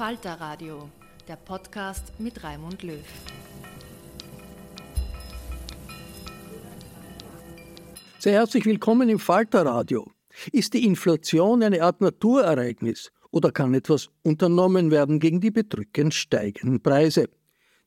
Falter Radio, der Podcast mit Raimund Löw. Sehr herzlich willkommen im Falter Radio. Ist die Inflation eine Art Naturereignis oder kann etwas unternommen werden gegen die bedrückend steigenden Preise?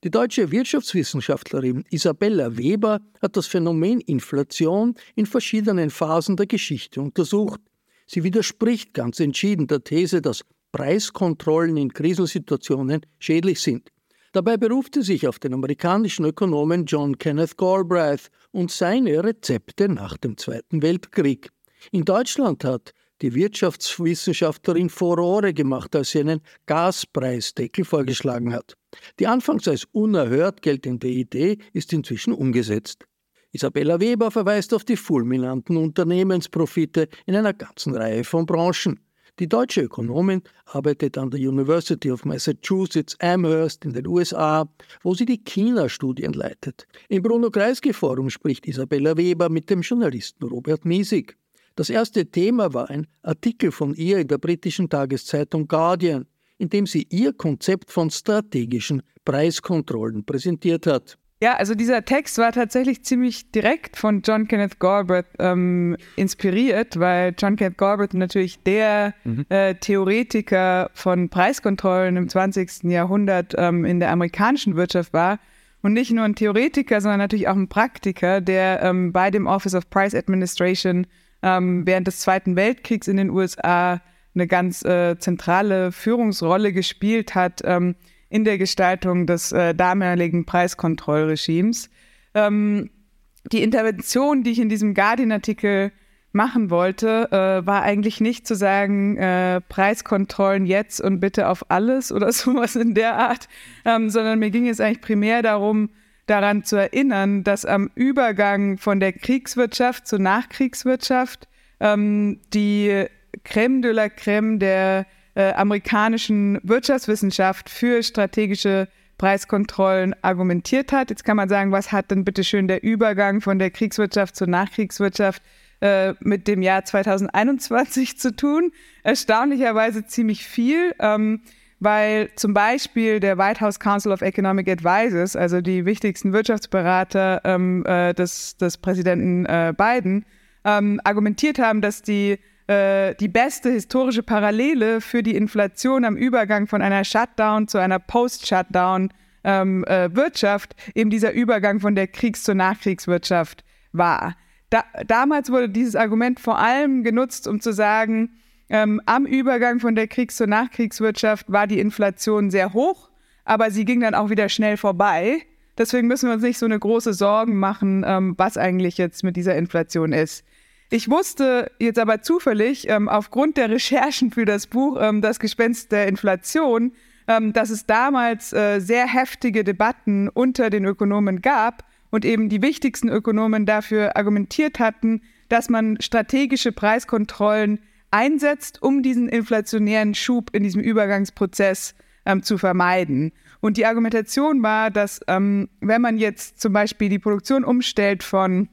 Die deutsche Wirtschaftswissenschaftlerin Isabella Weber hat das Phänomen Inflation in verschiedenen Phasen der Geschichte untersucht. Sie widerspricht ganz entschieden der These, dass Preiskontrollen in Krisensituationen schädlich sind. Dabei beruft sie sich auf den amerikanischen Ökonomen John Kenneth Galbraith und seine Rezepte nach dem Zweiten Weltkrieg. In Deutschland hat die Wirtschaftswissenschaftlerin Furore gemacht, als sie einen Gaspreisdeckel vorgeschlagen hat. Die anfangs als unerhört geltende Idee ist inzwischen umgesetzt. Isabella Weber verweist auf die fulminanten Unternehmensprofite in einer ganzen Reihe von Branchen. Die deutsche Ökonomin arbeitet an der University of Massachusetts Amherst in den USA, wo sie die China-Studien leitet. Im Bruno Kreisky Forum spricht Isabella Weber mit dem Journalisten Robert Miesig. Das erste Thema war ein Artikel von ihr in der britischen Tageszeitung Guardian, in dem sie ihr Konzept von strategischen Preiskontrollen präsentiert hat. Ja, also dieser Text war tatsächlich ziemlich direkt von John Kenneth Galbraith ähm, inspiriert, weil John Kenneth Galbraith natürlich der mhm. äh, Theoretiker von Preiskontrollen im 20. Jahrhundert ähm, in der amerikanischen Wirtschaft war. Und nicht nur ein Theoretiker, sondern natürlich auch ein Praktiker, der ähm, bei dem Office of Price Administration ähm, während des Zweiten Weltkriegs in den USA eine ganz äh, zentrale Führungsrolle gespielt hat ähm, in der Gestaltung des äh, damaligen Preiskontrollregimes. Ähm, die Intervention, die ich in diesem Guardian-Artikel machen wollte, äh, war eigentlich nicht zu sagen, äh, Preiskontrollen jetzt und bitte auf alles oder sowas in der Art, ähm, sondern mir ging es eigentlich primär darum, daran zu erinnern, dass am Übergang von der Kriegswirtschaft zur Nachkriegswirtschaft ähm, die Crème de la Crème der äh, amerikanischen Wirtschaftswissenschaft für strategische Preiskontrollen argumentiert hat. Jetzt kann man sagen, was hat denn bitte schön der Übergang von der Kriegswirtschaft zur Nachkriegswirtschaft äh, mit dem Jahr 2021 zu tun? Erstaunlicherweise ziemlich viel. Ähm, weil zum Beispiel der White House Council of Economic Advisors, also die wichtigsten Wirtschaftsberater ähm, äh, des, des Präsidenten äh, Biden, ähm, argumentiert haben, dass die äh, die beste historische Parallele für die Inflation am Übergang von einer Shutdown zu einer Post-Shutdown ähm, äh, eben dieser Übergang von der Kriegs- zur Nachkriegswirtschaft war. Da, damals wurde dieses Argument vor allem genutzt, um zu sagen, ähm, am Übergang von der Kriegs- zur Nachkriegswirtschaft war die Inflation sehr hoch, aber sie ging dann auch wieder schnell vorbei. Deswegen müssen wir uns nicht so eine große Sorgen machen, ähm, was eigentlich jetzt mit dieser Inflation ist. Ich wusste jetzt aber zufällig ähm, aufgrund der Recherchen für das Buch ähm, Das Gespenst der Inflation, ähm, dass es damals äh, sehr heftige Debatten unter den Ökonomen gab und eben die wichtigsten Ökonomen dafür argumentiert hatten, dass man strategische Preiskontrollen einsetzt, um diesen inflationären Schub in diesem Übergangsprozess ähm, zu vermeiden. Und die Argumentation war, dass ähm, wenn man jetzt zum Beispiel die Produktion umstellt von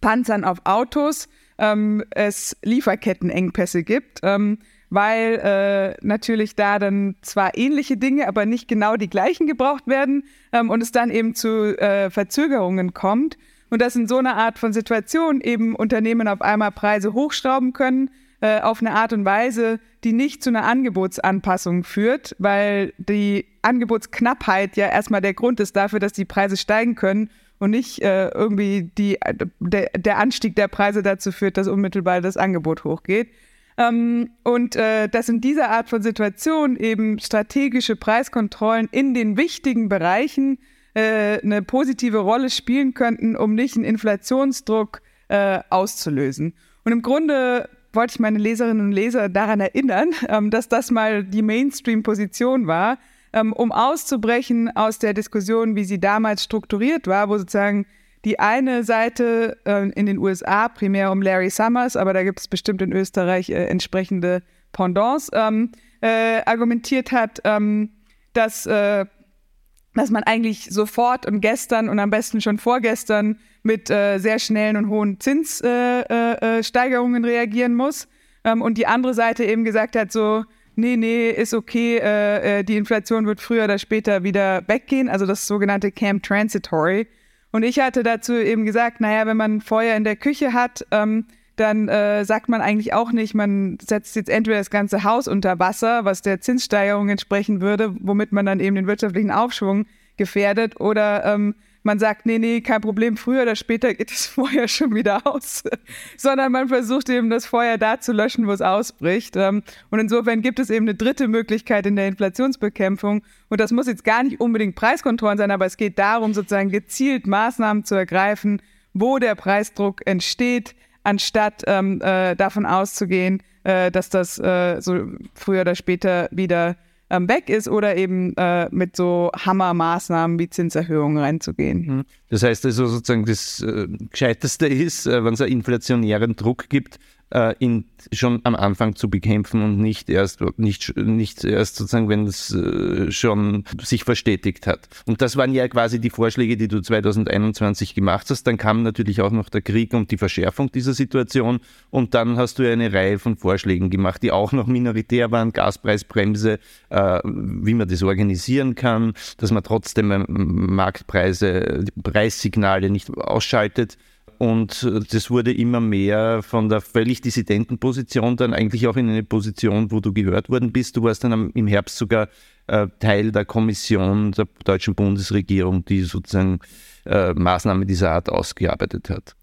Panzern auf Autos, ähm, es Lieferkettenengpässe gibt, ähm, weil äh, natürlich da dann zwar ähnliche Dinge, aber nicht genau die gleichen gebraucht werden ähm, und es dann eben zu äh, Verzögerungen kommt. Und dass in so einer Art von Situation eben Unternehmen auf einmal Preise hochschrauben können, äh, auf eine Art und Weise, die nicht zu einer Angebotsanpassung führt, weil die Angebotsknappheit ja erstmal der Grund ist dafür, dass die Preise steigen können und nicht äh, irgendwie die, der, der, Anstieg der Preise dazu führt, dass unmittelbar das Angebot hochgeht. Ähm, und äh, dass in dieser Art von Situation eben strategische Preiskontrollen in den wichtigen Bereichen äh, eine positive Rolle spielen könnten, um nicht einen Inflationsdruck äh, auszulösen. Und im Grunde wollte ich meine Leserinnen und Leser daran erinnern, ähm, dass das mal die Mainstream-Position war, um auszubrechen aus der Diskussion, wie sie damals strukturiert war, wo sozusagen die eine Seite äh, in den USA primär um Larry Summers, aber da gibt es bestimmt in Österreich äh, entsprechende Pendants, ähm, äh, argumentiert hat, ähm, dass, äh, dass man eigentlich sofort und gestern und am besten schon vorgestern mit äh, sehr schnellen und hohen Zinssteigerungen äh, reagieren muss. Ähm, und die andere Seite eben gesagt hat, so, nee, nee, ist okay, äh, äh, die Inflation wird früher oder später wieder weggehen, also das sogenannte Camp Transitory. Und ich hatte dazu eben gesagt, naja, wenn man Feuer in der Küche hat, ähm, dann äh, sagt man eigentlich auch nicht, man setzt jetzt entweder das ganze Haus unter Wasser, was der Zinssteigerung entsprechen würde, womit man dann eben den wirtschaftlichen Aufschwung gefährdet, oder ähm, man sagt, nee, nee, kein Problem, früher oder später geht das Feuer schon wieder aus, sondern man versucht eben das Feuer da zu löschen, wo es ausbricht. Ähm, und insofern gibt es eben eine dritte Möglichkeit in der Inflationsbekämpfung. Und das muss jetzt gar nicht unbedingt Preiskontrollen sein, aber es geht darum, sozusagen gezielt Maßnahmen zu ergreifen, wo der Preisdruck entsteht, anstatt ähm, äh, davon auszugehen, äh, dass das äh, so früher oder später wieder ähm, weg ist oder eben äh, mit so Hammermaßnahmen wie Zinserhöhungen reinzugehen. Mhm. Das heißt also sozusagen, das äh, Gescheiteste ist, äh, wenn es einen inflationären Druck gibt, äh, ihn schon am Anfang zu bekämpfen und nicht erst, nicht, nicht erst sozusagen, wenn es äh, schon sich verstetigt hat. Und das waren ja quasi die Vorschläge, die du 2021 gemacht hast. Dann kam natürlich auch noch der Krieg und die Verschärfung dieser Situation. Und dann hast du ja eine Reihe von Vorschlägen gemacht, die auch noch minoritär waren. Gaspreisbremse, äh, wie man das organisieren kann, dass man trotzdem ähm, Marktpreise, Preissignale nicht ausschaltet. Und äh, das wurde immer mehr von der völlig dissidenten Position dann eigentlich auch in eine Position, wo du gehört worden bist. Du warst dann im Herbst sogar äh, Teil der Kommission der deutschen Bundesregierung, die sozusagen äh, Maßnahmen dieser Art ausgearbeitet hat.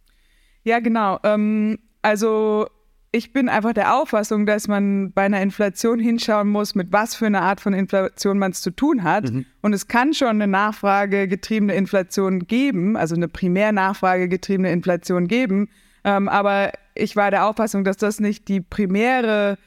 Ja, genau. Ähm, also ich bin einfach der Auffassung, dass man bei einer Inflation hinschauen muss, mit was für einer Art von Inflation man es zu tun hat. Mhm. Und es kann schon eine nachfragegetriebene Inflation geben, also eine primär nachfragegetriebene Inflation geben. Ähm, aber ich war der Auffassung, dass das nicht die primäre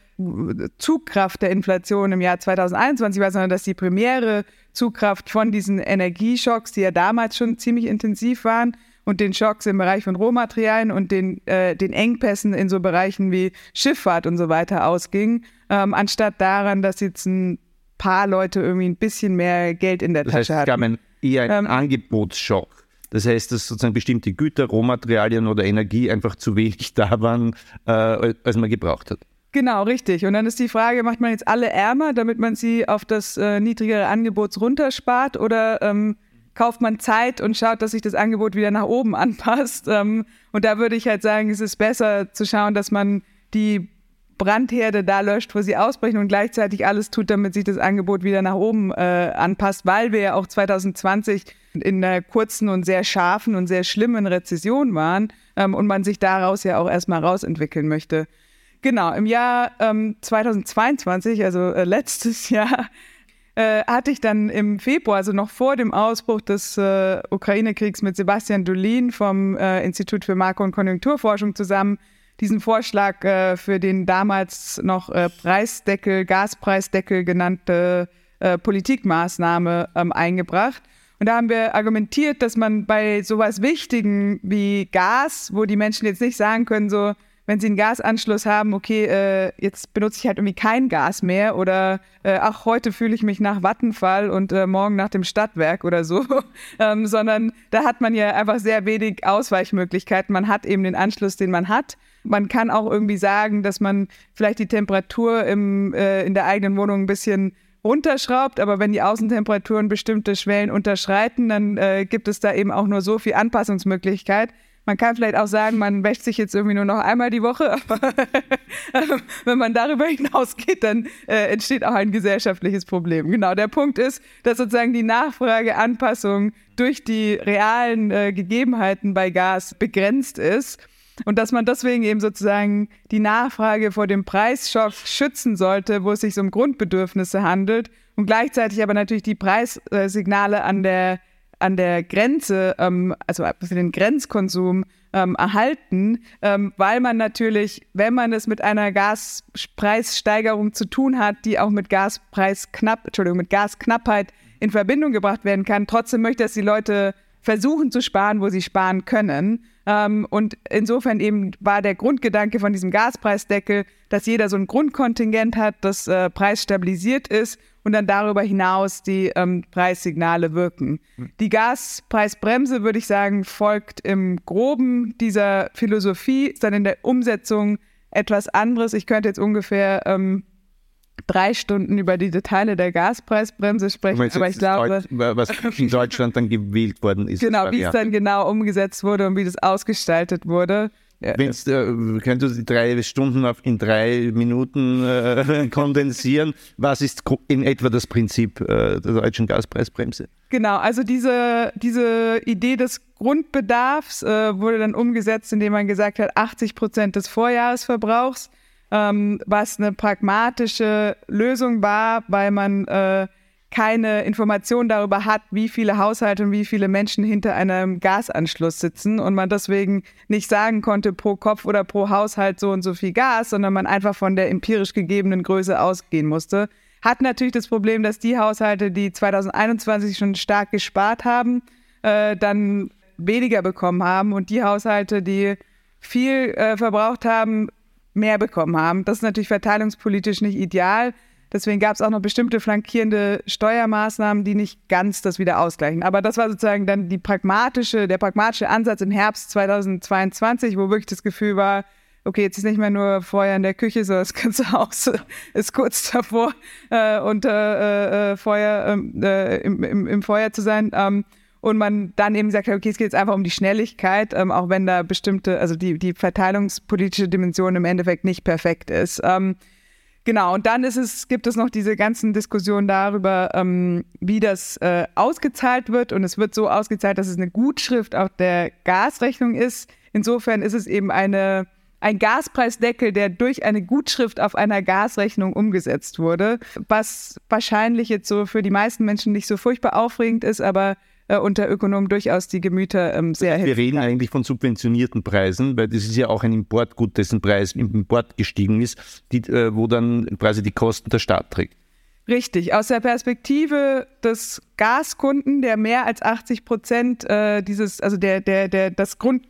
Zugkraft der Inflation im Jahr 2021 war, sondern dass die primäre Zugkraft von diesen Energieschocks, die ja damals schon ziemlich intensiv waren, und den Schocks im Bereich von Rohmaterialien und den, äh, den Engpässen in so Bereichen wie Schifffahrt und so weiter ausging, ähm, anstatt daran, dass jetzt ein paar Leute irgendwie ein bisschen mehr Geld in der das Tasche heißt, hatten. Es gab ein, eher einen ähm, Angebotsschock. Das heißt, dass sozusagen bestimmte Güter, Rohmaterialien oder Energie einfach zu wenig da waren, äh, als man gebraucht hat. Genau, richtig. Und dann ist die Frage, macht man jetzt alle ärmer, damit man sie auf das äh, niedrigere Angebot runterspart oder ähm, kauft man Zeit und schaut, dass sich das Angebot wieder nach oben anpasst. Ähm, und da würde ich halt sagen, es ist besser zu schauen, dass man die Brandherde da löscht, wo sie ausbrechen und gleichzeitig alles tut, damit sich das Angebot wieder nach oben äh, anpasst, weil wir ja auch 2020 in einer kurzen und sehr scharfen und sehr schlimmen Rezession waren ähm, und man sich daraus ja auch erstmal rausentwickeln möchte. Genau, im Jahr ähm, 2022, also äh, letztes Jahr, äh, hatte ich dann im Februar, also noch vor dem Ausbruch des äh, Ukraine-Kriegs mit Sebastian Dolin vom äh, Institut für Makro- und Konjunkturforschung zusammen diesen Vorschlag äh, für den damals noch äh, Preisdeckel, Gaspreisdeckel genannte äh, Politikmaßnahme ähm, eingebracht. Und da haben wir argumentiert, dass man bei sowas Wichtigen wie Gas, wo die Menschen jetzt nicht sagen können, so, wenn sie einen Gasanschluss haben, okay, äh, jetzt benutze ich halt irgendwie kein Gas mehr oder äh, ach, heute fühle ich mich nach Vattenfall und äh, morgen nach dem Stadtwerk oder so, ähm, sondern da hat man ja einfach sehr wenig Ausweichmöglichkeiten. Man hat eben den Anschluss, den man hat. Man kann auch irgendwie sagen, dass man vielleicht die Temperatur im, äh, in der eigenen Wohnung ein bisschen runterschraubt, aber wenn die Außentemperaturen bestimmte Schwellen unterschreiten, dann äh, gibt es da eben auch nur so viel Anpassungsmöglichkeit. Man kann vielleicht auch sagen, man wäscht sich jetzt irgendwie nur noch einmal die Woche, aber wenn man darüber hinausgeht, dann äh, entsteht auch ein gesellschaftliches Problem. Genau, der Punkt ist, dass sozusagen die Nachfrageanpassung durch die realen äh, Gegebenheiten bei Gas begrenzt ist und dass man deswegen eben sozusagen die Nachfrage vor dem Preisschock schützen sollte, wo es sich um Grundbedürfnisse handelt und gleichzeitig aber natürlich die Preissignale an der an der Grenze, ähm, also den Grenzkonsum ähm, erhalten, ähm, weil man natürlich, wenn man es mit einer Gaspreissteigerung zu tun hat, die auch mit Gaspreisknapp, Entschuldigung, mit Gasknappheit in Verbindung gebracht werden kann, trotzdem möchte, dass die Leute versuchen zu sparen, wo sie sparen können. Ähm, und insofern eben war der Grundgedanke von diesem Gaspreisdeckel, dass jeder so ein Grundkontingent hat, das äh, preisstabilisiert ist und dann darüber hinaus die ähm, Preissignale wirken. Hm. Die Gaspreisbremse, würde ich sagen, folgt im groben dieser Philosophie, ist dann in der Umsetzung etwas anderes. Ich könnte jetzt ungefähr ähm, drei Stunden über die Details der Gaspreisbremse sprechen, aber ich glaube, was in Deutschland dann gewählt worden ist. Genau, wie es dann genau umgesetzt wurde und wie das ausgestaltet wurde. Ja. Wenn's, äh, könntest du die drei Stunden auf, in drei Minuten äh, kondensieren? Was ist in etwa das Prinzip äh, der deutschen Gaspreisbremse? Genau, also diese, diese Idee des Grundbedarfs äh, wurde dann umgesetzt, indem man gesagt hat, 80 Prozent des Vorjahresverbrauchs, ähm, was eine pragmatische Lösung war, weil man äh, keine Information darüber hat, wie viele Haushalte und wie viele Menschen hinter einem Gasanschluss sitzen und man deswegen nicht sagen konnte pro Kopf oder pro Haushalt so und so viel Gas, sondern man einfach von der empirisch gegebenen Größe ausgehen musste. Hat natürlich das Problem, dass die Haushalte, die 2021 schon stark gespart haben, äh, dann weniger bekommen haben und die Haushalte, die viel äh, verbraucht haben, mehr bekommen haben. Das ist natürlich verteilungspolitisch nicht ideal. Deswegen gab es auch noch bestimmte flankierende Steuermaßnahmen, die nicht ganz das wieder ausgleichen. Aber das war sozusagen dann die pragmatische, der pragmatische Ansatz im Herbst 2022, wo wirklich das Gefühl war, okay, jetzt ist nicht mehr nur Feuer in der Küche, sondern das ganze Haus ist kurz davor, äh, unter äh, äh, Feuer, ähm, äh, im, im, im, Feuer zu sein. Ähm, und man dann eben sagt, okay, es geht jetzt einfach um die Schnelligkeit, ähm, auch wenn da bestimmte, also die, die verteilungspolitische Dimension im Endeffekt nicht perfekt ist. Ähm, Genau, und dann ist es, gibt es noch diese ganzen Diskussionen darüber, ähm, wie das äh, ausgezahlt wird. Und es wird so ausgezahlt, dass es eine Gutschrift auf der Gasrechnung ist. Insofern ist es eben eine, ein Gaspreisdeckel, der durch eine Gutschrift auf einer Gasrechnung umgesetzt wurde, was wahrscheinlich jetzt so für die meisten Menschen nicht so furchtbar aufregend ist, aber äh, unter Ökonomen durchaus die Gemüter ähm, sehr Wir reden eigentlich von subventionierten Preisen, weil das ist ja auch ein Importgut, dessen Preis im Import gestiegen ist, die, äh, wo dann quasi die Kosten der Staat trägt. Richtig. Aus der Perspektive des Gaskunden, der mehr als 80 Prozent äh, dieses, also der, der, der, das Grund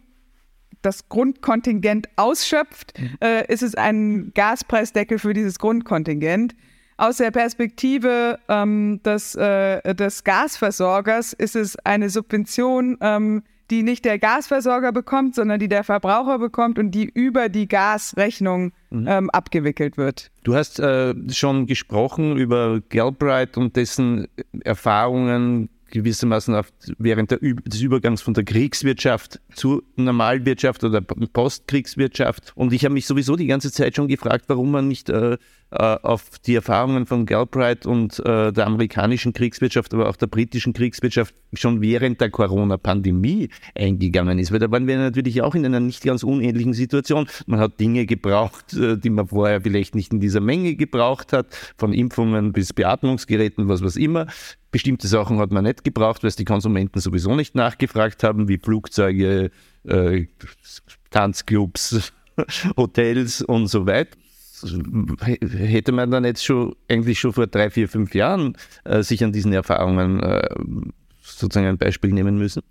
das Grundkontingent ausschöpft, mhm. äh, ist es ein Gaspreisdeckel für dieses Grundkontingent. Aus der Perspektive ähm, des, äh, des Gasversorgers ist es eine Subvention, ähm, die nicht der Gasversorger bekommt, sondern die der Verbraucher bekommt und die über die Gasrechnung mhm. ähm, abgewickelt wird. Du hast äh, schon gesprochen über Galbraith und dessen Erfahrungen gewissermaßen auf, während der, des Übergangs von der Kriegswirtschaft zur Normalwirtschaft oder Postkriegswirtschaft. Und ich habe mich sowieso die ganze Zeit schon gefragt, warum man nicht äh, äh, auf die Erfahrungen von Galbraith und äh, der amerikanischen Kriegswirtschaft, aber auch der britischen Kriegswirtschaft schon während der Corona-Pandemie eingegangen ist. Weil da waren wir natürlich auch in einer nicht ganz unähnlichen Situation. Man hat Dinge gebraucht, äh, die man vorher vielleicht nicht in dieser Menge gebraucht hat, von Impfungen bis Beatmungsgeräten, was was immer. Bestimmte Sachen hat man nicht gebraucht, weil es die Konsumenten sowieso nicht nachgefragt haben, wie Flugzeuge, äh, Tanzclubs, Hotels und so weiter hätte man dann jetzt schon eigentlich schon vor drei, vier, fünf Jahren äh, sich an diesen Erfahrungen äh, sozusagen ein Beispiel nehmen müssen?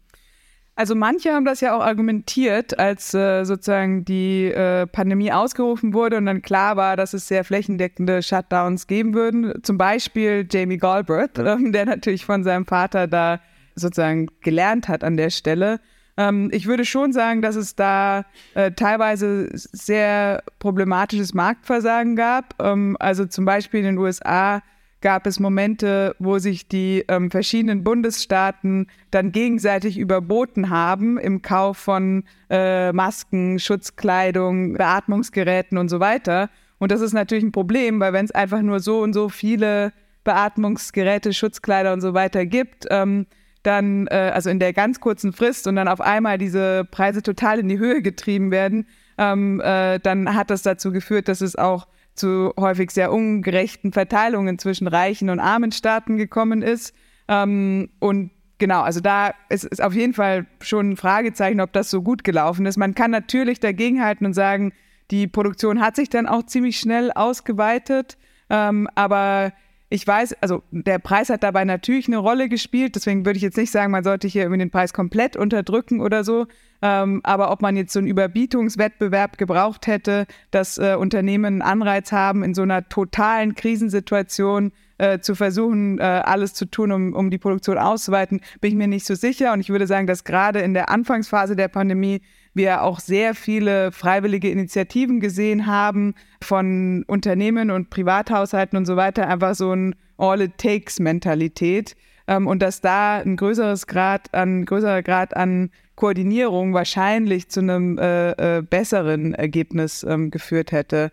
Also manche haben das ja auch argumentiert, als äh, sozusagen die äh, Pandemie ausgerufen wurde und dann klar war, dass es sehr flächendeckende Shutdowns geben würden. Zum Beispiel Jamie Galbraith, äh, der natürlich von seinem Vater da sozusagen gelernt hat an der Stelle. Ähm, ich würde schon sagen, dass es da äh, teilweise sehr problematisches Marktversagen gab. Ähm, also zum Beispiel in den USA gab es Momente, wo sich die ähm, verschiedenen Bundesstaaten dann gegenseitig überboten haben im Kauf von äh, Masken, Schutzkleidung, Beatmungsgeräten und so weiter. Und das ist natürlich ein Problem, weil wenn es einfach nur so und so viele Beatmungsgeräte, Schutzkleider und so weiter gibt, ähm, dann, äh, also in der ganz kurzen Frist und dann auf einmal diese Preise total in die Höhe getrieben werden, ähm, äh, dann hat das dazu geführt, dass es auch zu häufig sehr ungerechten Verteilungen zwischen reichen und armen Staaten gekommen ist. Ähm, und genau, also da ist, ist auf jeden Fall schon ein Fragezeichen, ob das so gut gelaufen ist. Man kann natürlich dagegenhalten und sagen, die Produktion hat sich dann auch ziemlich schnell ausgeweitet, ähm, aber ich weiß, also der Preis hat dabei natürlich eine Rolle gespielt, deswegen würde ich jetzt nicht sagen, man sollte hier irgendwie den Preis komplett unterdrücken oder so. Ähm, aber ob man jetzt so einen Überbietungswettbewerb gebraucht hätte, dass äh, Unternehmen einen Anreiz haben, in so einer totalen Krisensituation äh, zu versuchen, äh, alles zu tun, um, um die Produktion auszuweiten, bin ich mir nicht so sicher. Und ich würde sagen, dass gerade in der Anfangsphase der Pandemie wir auch sehr viele freiwillige Initiativen gesehen haben von Unternehmen und Privathaushalten und so weiter, einfach so ein All-it-takes-Mentalität. Ähm, und dass da ein größeres Grad an, größerer Grad an Koordinierung wahrscheinlich zu einem äh, äh, besseren Ergebnis ähm, geführt hätte.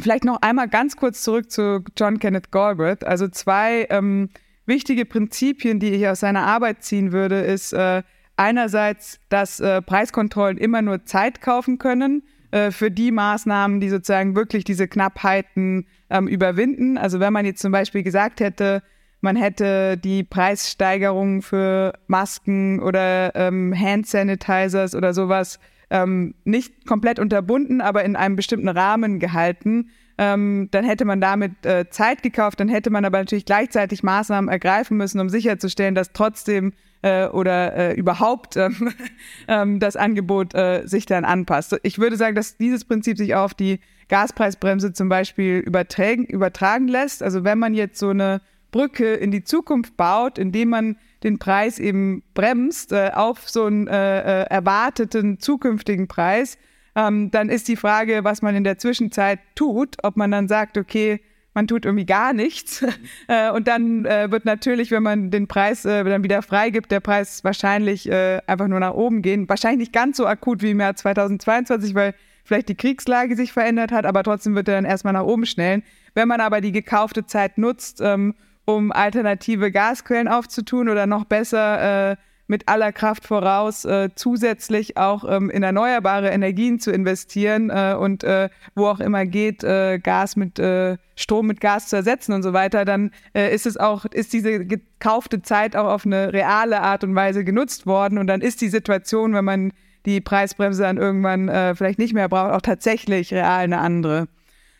Vielleicht noch einmal ganz kurz zurück zu John Kenneth Galbraith. Also zwei ähm, wichtige Prinzipien, die ich aus seiner Arbeit ziehen würde, ist, äh, einerseits, dass äh, Preiskontrollen immer nur Zeit kaufen können äh, für die Maßnahmen, die sozusagen wirklich diese Knappheiten ähm, überwinden. Also wenn man jetzt zum Beispiel gesagt hätte, man hätte die Preissteigerung für Masken oder ähm, Hand Sanitizers oder sowas ähm, nicht komplett unterbunden, aber in einem bestimmten Rahmen gehalten, ähm, dann hätte man damit äh, Zeit gekauft, dann hätte man aber natürlich gleichzeitig Maßnahmen ergreifen müssen, um sicherzustellen, dass trotzdem äh, oder äh, überhaupt ähm, ähm, das Angebot äh, sich dann anpasst. Ich würde sagen, dass dieses Prinzip sich auf die Gaspreisbremse zum Beispiel übertragen, übertragen lässt. Also wenn man jetzt so eine Brücke in die Zukunft baut, indem man den Preis eben bremst äh, auf so einen äh, äh, erwarteten zukünftigen Preis, ähm, dann ist die Frage, was man in der Zwischenzeit tut, ob man dann sagt, okay, man tut irgendwie gar nichts. äh, und dann äh, wird natürlich, wenn man den Preis äh, dann wieder freigibt, der Preis wahrscheinlich äh, einfach nur nach oben gehen. Wahrscheinlich nicht ganz so akut wie im Jahr 2022, weil vielleicht die Kriegslage sich verändert hat, aber trotzdem wird er dann erstmal nach oben schnellen. Wenn man aber die gekaufte Zeit nutzt, ähm, um alternative Gasquellen aufzutun oder noch besser mit aller Kraft voraus, äh, zusätzlich auch ähm, in erneuerbare Energien zu investieren äh, und äh, wo auch immer geht, äh, Gas mit äh, Strom mit Gas zu ersetzen und so weiter, dann äh, ist es auch, ist diese gekaufte Zeit auch auf eine reale Art und Weise genutzt worden und dann ist die Situation, wenn man die Preisbremse dann irgendwann vielleicht nicht mehr braucht, auch tatsächlich real eine andere.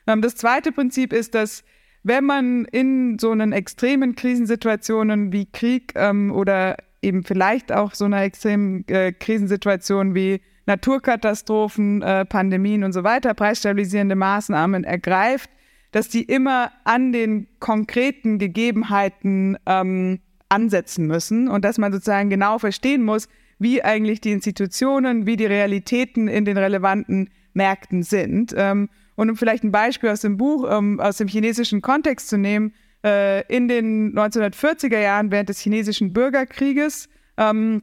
Ähm, das zweite Prinzip ist, dass wenn man in so einen extremen Krisensituationen wie Krieg ähm, oder eben vielleicht auch so einer extremen äh, Krisensituation wie Naturkatastrophen, äh, Pandemien und so weiter, preisstabilisierende Maßnahmen ergreift, dass die immer an den konkreten Gegebenheiten ähm, ansetzen müssen und dass man sozusagen genau verstehen muss, wie eigentlich die Institutionen, wie die Realitäten in den relevanten Märkten sind. Ähm, und um vielleicht ein Beispiel aus dem Buch, ähm, aus dem chinesischen Kontext zu nehmen, äh, in den 1940er Jahren während des chinesischen Bürgerkrieges ähm,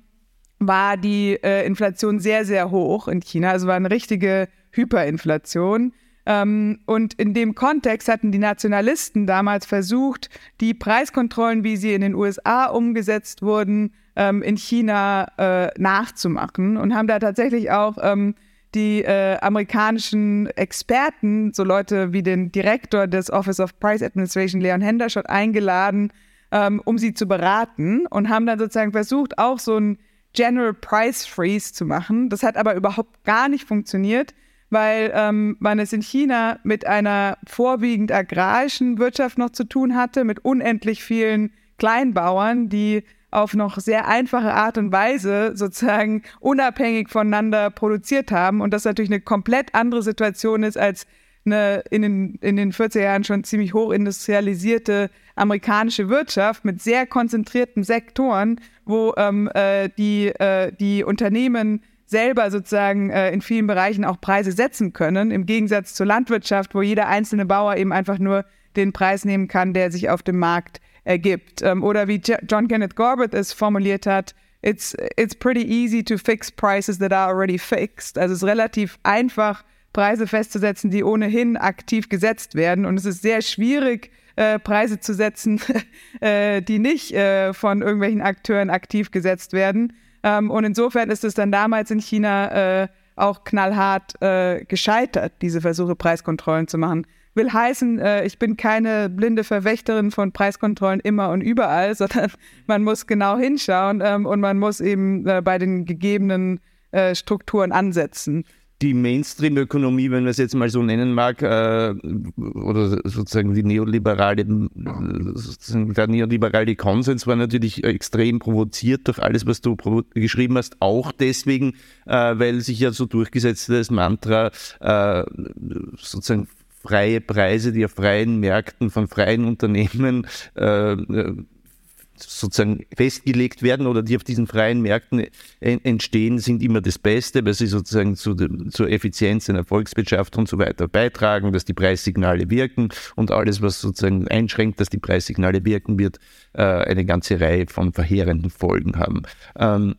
war die äh, Inflation sehr, sehr hoch in China. Also war eine richtige Hyperinflation. Ähm, und in dem Kontext hatten die Nationalisten damals versucht, die Preiskontrollen, wie sie in den USA umgesetzt wurden, ähm, in China äh, nachzumachen und haben da tatsächlich auch ähm, die äh, amerikanischen Experten, so Leute wie den Direktor des Office of Price Administration, Leon Hendershot, eingeladen, ähm, um sie zu beraten und haben dann sozusagen versucht, auch so ein General Price Freeze zu machen. Das hat aber überhaupt gar nicht funktioniert, weil ähm, man es in China mit einer vorwiegend agrarischen Wirtschaft noch zu tun hatte, mit unendlich vielen Kleinbauern, die auf noch sehr einfache Art und Weise sozusagen unabhängig voneinander produziert haben und das natürlich eine komplett andere Situation ist als eine in den, in den 40er Jahren schon ziemlich hoch industrialisierte amerikanische Wirtschaft mit sehr konzentrierten Sektoren, wo ähm, äh, die, äh, die Unternehmen selber sozusagen äh, in vielen Bereichen auch Preise setzen können, im Gegensatz zur Landwirtschaft, wo jeder einzelne Bauer eben einfach nur den Preis nehmen kann, der sich auf dem Markt ergibt. Ähm, oder wie John Kenneth Corbett es formuliert hat, it's, it's pretty easy to fix prices that are already fixed. Also es ist relativ einfach, Preise festzusetzen, die ohnehin aktiv gesetzt werden. Und es ist sehr schwierig, äh, Preise zu setzen, äh, die nicht äh, von irgendwelchen Akteuren aktiv gesetzt werden. Ähm, und insofern ist es dann damals in China auch knallhart gescheitert, diese Versuche, Preiskontrollen zu machen will heißen, äh, ich bin keine blinde Verwächterin von Preiskontrollen immer und überall, sondern man muss genau hinschauen ähm, und man muss eben äh, bei den gegebenen äh, Strukturen ansetzen. Die Mainstream-Ökonomie, wenn man es jetzt mal so nennen mag, äh, oder sozusagen die neoliberale, sozusagen der neoliberale Konsens war natürlich extrem provoziert durch alles, was du geschrieben hast, auch deswegen, äh, weil sich ja so durchgesetzt hat das Mantra, äh, sozusagen freie Preise, die auf freien Märkten von freien Unternehmen äh, sozusagen festgelegt werden oder die auf diesen freien Märkten entstehen, sind immer das Beste, weil sie sozusagen zu, zur Effizienz einer Volkswirtschaft und so weiter beitragen, dass die Preissignale wirken und alles, was sozusagen einschränkt, dass die Preissignale wirken, wird äh, eine ganze Reihe von verheerenden Folgen haben. Ähm,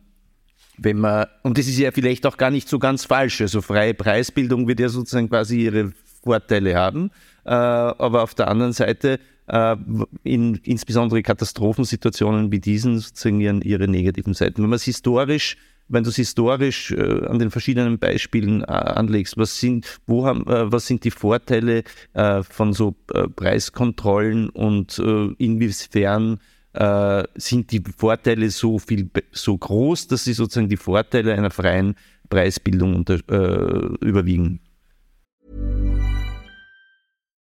wenn man, und das ist ja vielleicht auch gar nicht so ganz falsch, also freie Preisbildung wird ja sozusagen quasi ihre Vorteile haben. Äh, aber auf der anderen Seite äh, in insbesondere Katastrophensituationen wie diesen sozusagen ihre negativen Seiten. Wenn man es historisch wenn du es historisch äh, an den verschiedenen Beispielen äh, anlegst, was sind, wo haben, äh, was sind die Vorteile äh, von so äh, Preiskontrollen und äh, inwiefern sind die Vorteile so viel so groß, dass sie sozusagen die Vorteile einer freien Preisbildung unter, überwiegen?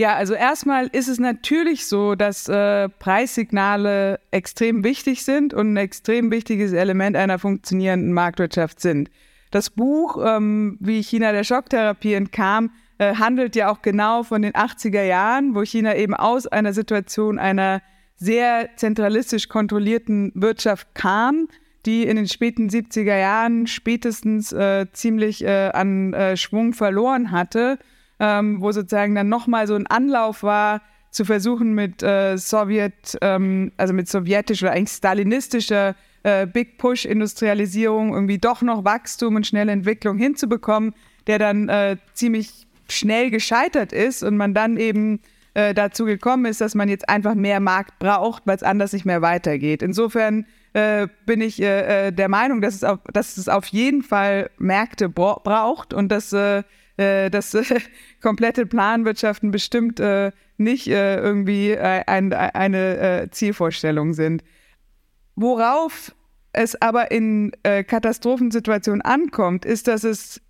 Ja, also erstmal ist es natürlich so, dass äh, Preissignale extrem wichtig sind und ein extrem wichtiges Element einer funktionierenden Marktwirtschaft sind. Das Buch, ähm, wie China der Schocktherapie entkam, äh, handelt ja auch genau von den 80er Jahren, wo China eben aus einer Situation einer sehr zentralistisch kontrollierten Wirtschaft kam, die in den späten 70er Jahren spätestens äh, ziemlich äh, an äh, Schwung verloren hatte ähm, wo sozusagen dann nochmal so ein Anlauf war, zu versuchen mit äh, Sowjet, ähm, also mit sowjetischer oder eigentlich stalinistischer äh, Big Push Industrialisierung irgendwie doch noch Wachstum und schnelle Entwicklung hinzubekommen, der dann äh, ziemlich schnell gescheitert ist und man dann eben äh, dazu gekommen ist, dass man jetzt einfach mehr Markt braucht, weil es anders nicht mehr weitergeht. Insofern äh, bin ich äh, äh der Meinung, dass es, auf, dass es auf jeden Fall Märkte braucht und dass äh, äh, dass äh, komplette Planwirtschaften bestimmt äh, nicht äh, irgendwie äh, ein, eine Zielvorstellung sind. Worauf es aber in Katastrophensituationen ankommt, ist, dass es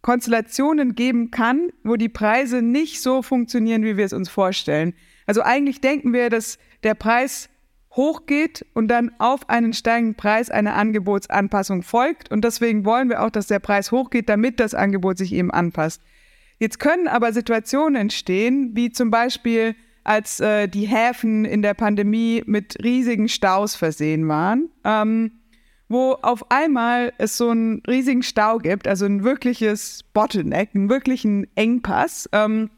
Konstellationen geben kann, wo die Preise nicht so funktionieren, wie wir es uns vorstellen. Also eigentlich denken wir, dass der Preis hochgeht und dann auf einen steigenden Preis eine Angebotsanpassung folgt. Und deswegen wollen wir auch, dass der Preis hochgeht, damit das Angebot sich eben anpasst. Jetzt können aber Situationen entstehen, wie zum Beispiel, als äh, die Häfen in der Pandemie mit riesigen Staus versehen waren, ähm, wo auf einmal es so einen riesigen Stau gibt, also ein wirkliches Bottleneck, einen wirklichen Engpass, ähm,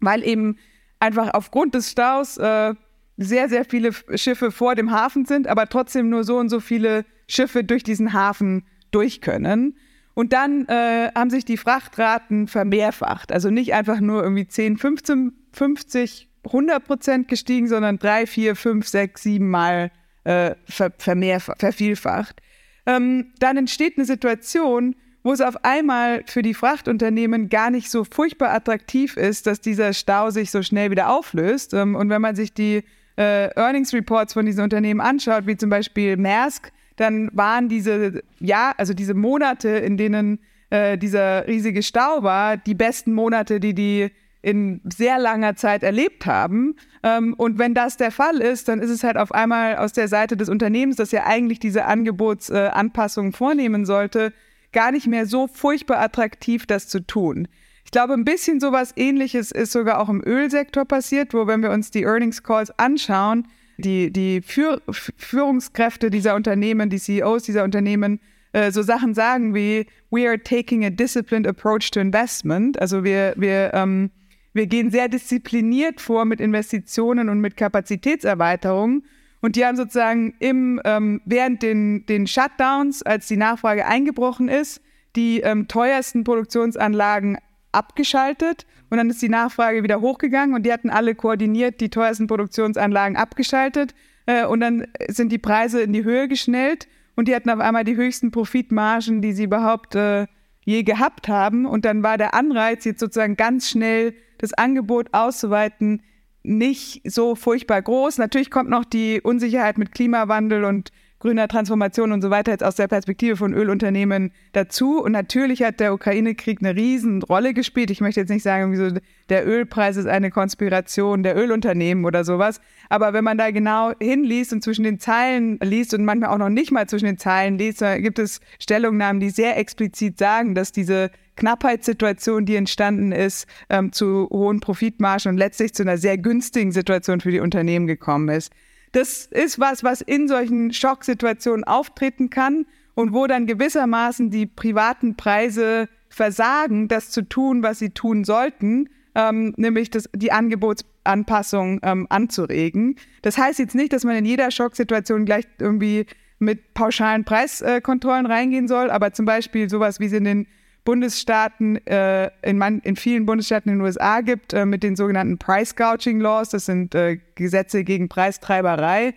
weil eben einfach aufgrund des Staus äh, sehr, sehr viele Schiffe vor dem Hafen sind, aber trotzdem nur so und so viele Schiffe durch diesen Hafen durch können. Und dann äh, haben sich die Frachtraten vermehrfacht. Also nicht einfach nur irgendwie 10, 15, 50, 100 Prozent gestiegen, sondern drei, vier, fünf, sechs, sieben Mal äh, ver vervielfacht. Ähm, dann entsteht eine Situation, wo es auf einmal für die Frachtunternehmen gar nicht so furchtbar attraktiv ist, dass dieser Stau sich so schnell wieder auflöst. Ähm, und wenn man sich die äh, Earnings Reports von diesen Unternehmen anschaut, wie zum Beispiel Maersk, dann waren diese, ja, also diese Monate, in denen äh, dieser riesige Stau war, die besten Monate, die die in sehr langer Zeit erlebt haben. Ähm, und wenn das der Fall ist, dann ist es halt auf einmal aus der Seite des Unternehmens, das ja eigentlich diese Angebotsanpassungen äh, vornehmen sollte, gar nicht mehr so furchtbar attraktiv, das zu tun. Ich glaube, ein bisschen sowas ähnliches ist sogar auch im Ölsektor passiert, wo, wenn wir uns die Earnings Calls anschauen, die, die Führ Führungskräfte dieser Unternehmen, die CEOs dieser Unternehmen, äh, so Sachen sagen wie, we are taking a disciplined approach to investment. Also wir, wir, ähm, wir gehen sehr diszipliniert vor mit Investitionen und mit Kapazitätserweiterungen. Und die haben sozusagen im, ähm, während den, den Shutdowns, als die Nachfrage eingebrochen ist, die ähm, teuersten Produktionsanlagen abgeschaltet und dann ist die Nachfrage wieder hochgegangen und die hatten alle koordiniert die teuersten Produktionsanlagen abgeschaltet äh, und dann sind die Preise in die Höhe geschnellt und die hatten auf einmal die höchsten Profitmargen, die sie überhaupt äh, je gehabt haben und dann war der Anreiz jetzt sozusagen ganz schnell das Angebot auszuweiten nicht so furchtbar groß. Natürlich kommt noch die Unsicherheit mit Klimawandel und grüner Transformation und so weiter jetzt aus der Perspektive von Ölunternehmen dazu. Und natürlich hat der Ukraine-Krieg eine riesen Rolle gespielt. Ich möchte jetzt nicht sagen, so, der Ölpreis ist eine Konspiration der Ölunternehmen oder sowas. Aber wenn man da genau hinliest und zwischen den Zeilen liest und manchmal auch noch nicht mal zwischen den Zeilen liest, gibt es Stellungnahmen, die sehr explizit sagen, dass diese Knappheitssituation, die entstanden ist, ähm, zu hohen Profitmargen und letztlich zu einer sehr günstigen Situation für die Unternehmen gekommen ist. Das ist was, was in solchen Schocksituationen auftreten kann und wo dann gewissermaßen die privaten Preise versagen, das zu tun, was sie tun sollten, ähm, nämlich das, die Angebotsanpassung ähm, anzuregen. Das heißt jetzt nicht, dass man in jeder Schocksituation gleich irgendwie mit pauschalen Preiskontrollen reingehen soll, aber zum Beispiel sowas, wie es in den Bundesstaaten, äh, in, man, in, vielen Bundesstaaten in den USA gibt, äh, mit den sogenannten Price Gouging Laws. Das sind äh, Gesetze gegen Preistreiberei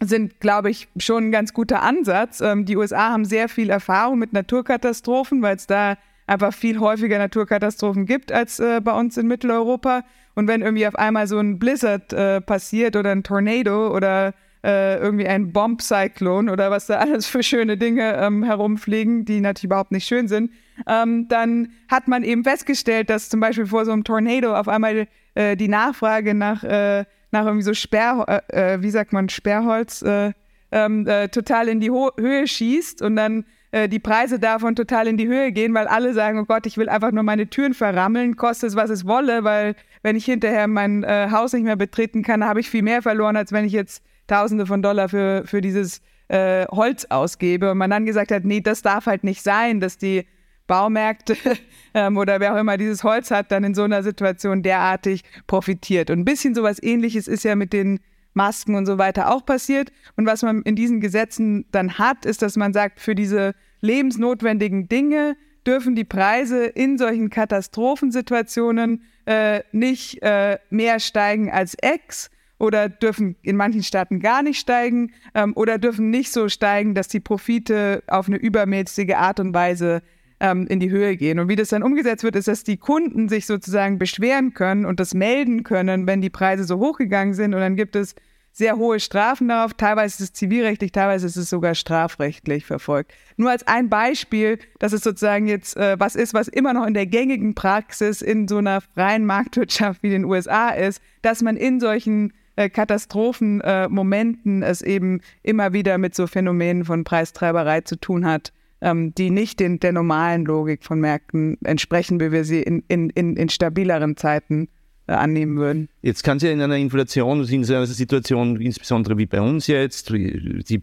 sind, glaube ich, schon ein ganz guter Ansatz. Ähm, die USA haben sehr viel Erfahrung mit Naturkatastrophen, weil es da einfach viel häufiger Naturkatastrophen gibt als äh, bei uns in Mitteleuropa. Und wenn irgendwie auf einmal so ein Blizzard äh, passiert oder ein Tornado oder äh, irgendwie ein Bombcyclon oder was da alles für schöne Dinge ähm, herumfliegen, die natürlich überhaupt nicht schön sind, ähm, dann hat man eben festgestellt, dass zum Beispiel vor so einem Tornado auf einmal äh, die Nachfrage nach, äh, nach irgendwie so Sperr, äh, äh wie sagt man, Sperrholz äh, ähm, äh, total in die Ho Höhe schießt und dann die Preise davon total in die Höhe gehen, weil alle sagen, oh Gott, ich will einfach nur meine Türen verrammeln, kostet es, was es wolle, weil wenn ich hinterher mein Haus nicht mehr betreten kann, habe ich viel mehr verloren, als wenn ich jetzt Tausende von Dollar für, für dieses Holz ausgebe. Und man dann gesagt hat, nee, das darf halt nicht sein, dass die Baumärkte ähm, oder wer auch immer dieses Holz hat, dann in so einer Situation derartig profitiert. Und ein bisschen sowas ähnliches ist ja mit den Masken und so weiter auch passiert. Und was man in diesen Gesetzen dann hat, ist, dass man sagt, für diese lebensnotwendigen Dinge dürfen die Preise in solchen Katastrophensituationen äh, nicht äh, mehr steigen als X oder dürfen in manchen Staaten gar nicht steigen ähm, oder dürfen nicht so steigen, dass die Profite auf eine übermäßige Art und Weise ähm, in die Höhe gehen. Und wie das dann umgesetzt wird, ist, dass die Kunden sich sozusagen beschweren können und das melden können, wenn die Preise so hochgegangen sind. Und dann gibt es sehr hohe Strafen darauf. Teilweise ist es zivilrechtlich, teilweise ist es sogar strafrechtlich verfolgt. Nur als ein Beispiel, dass es sozusagen jetzt äh, was ist, was immer noch in der gängigen Praxis in so einer freien Marktwirtschaft wie den USA ist, dass man in solchen äh, Katastrophenmomenten äh, es eben immer wieder mit so Phänomenen von Preistreiberei zu tun hat, ähm, die nicht den, der normalen Logik von Märkten entsprechen, wie wir sie in, in, in, in stabileren Zeiten äh, annehmen würden. Jetzt kann es ja in einer Inflation, in so einer Situation, insbesondere wie bei uns jetzt, die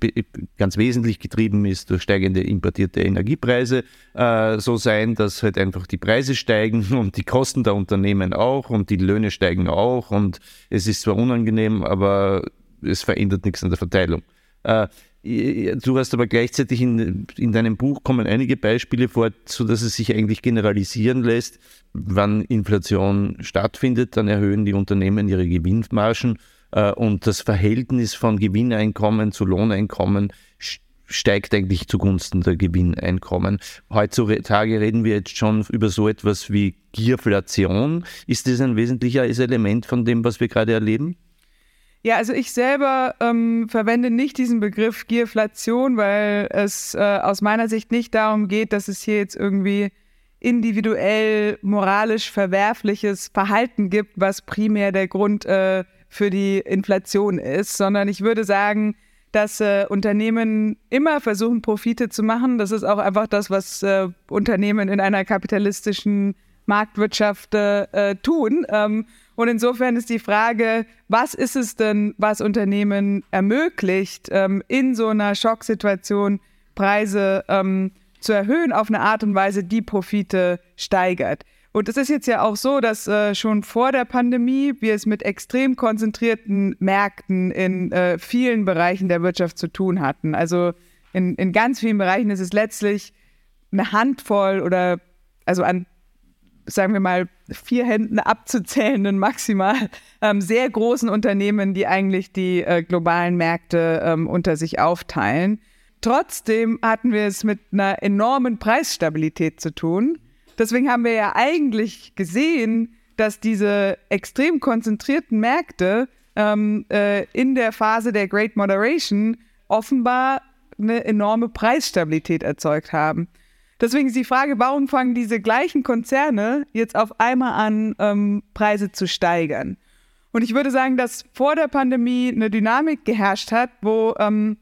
ganz wesentlich getrieben ist durch steigende importierte Energiepreise, äh, so sein, dass halt einfach die Preise steigen und die Kosten der Unternehmen auch und die Löhne steigen auch und es ist zwar unangenehm, aber es verändert nichts an der Verteilung. Äh, Du hast aber gleichzeitig in, in deinem Buch kommen einige Beispiele vor, sodass es sich eigentlich generalisieren lässt. Wann Inflation stattfindet, dann erhöhen die Unternehmen ihre Gewinnmargen äh, und das Verhältnis von Gewinneinkommen zu Lohneinkommen steigt eigentlich zugunsten der Gewinneinkommen. Heutzutage reden wir jetzt schon über so etwas wie Gierflation. Ist das ein wesentliches Element von dem, was wir gerade erleben? Ja, also ich selber ähm, verwende nicht diesen Begriff Gierflation, weil es äh, aus meiner Sicht nicht darum geht, dass es hier jetzt irgendwie individuell moralisch verwerfliches Verhalten gibt, was primär der Grund äh, für die Inflation ist, sondern ich würde sagen, dass äh, Unternehmen immer versuchen, Profite zu machen. Das ist auch einfach das, was äh, Unternehmen in einer kapitalistischen Marktwirtschaft äh, tun. Ähm, und insofern ist die Frage, was ist es denn, was Unternehmen ermöglicht, ähm, in so einer Schocksituation Preise ähm, zu erhöhen auf eine Art und Weise, die Profite steigert. Und es ist jetzt ja auch so, dass äh, schon vor der Pandemie wir es mit extrem konzentrierten Märkten in äh, vielen Bereichen der Wirtschaft zu tun hatten. Also in, in ganz vielen Bereichen ist es letztlich eine Handvoll oder also an sagen wir mal, vier Händen abzuzählenden maximal ähm, sehr großen Unternehmen, die eigentlich die äh, globalen Märkte ähm, unter sich aufteilen. Trotzdem hatten wir es mit einer enormen Preisstabilität zu tun. Deswegen haben wir ja eigentlich gesehen, dass diese extrem konzentrierten Märkte ähm, äh, in der Phase der Great Moderation offenbar eine enorme Preisstabilität erzeugt haben. Deswegen ist die Frage, warum fangen diese gleichen Konzerne jetzt auf einmal an, ähm, Preise zu steigern? Und ich würde sagen, dass vor der Pandemie eine Dynamik geherrscht hat, wo ähm,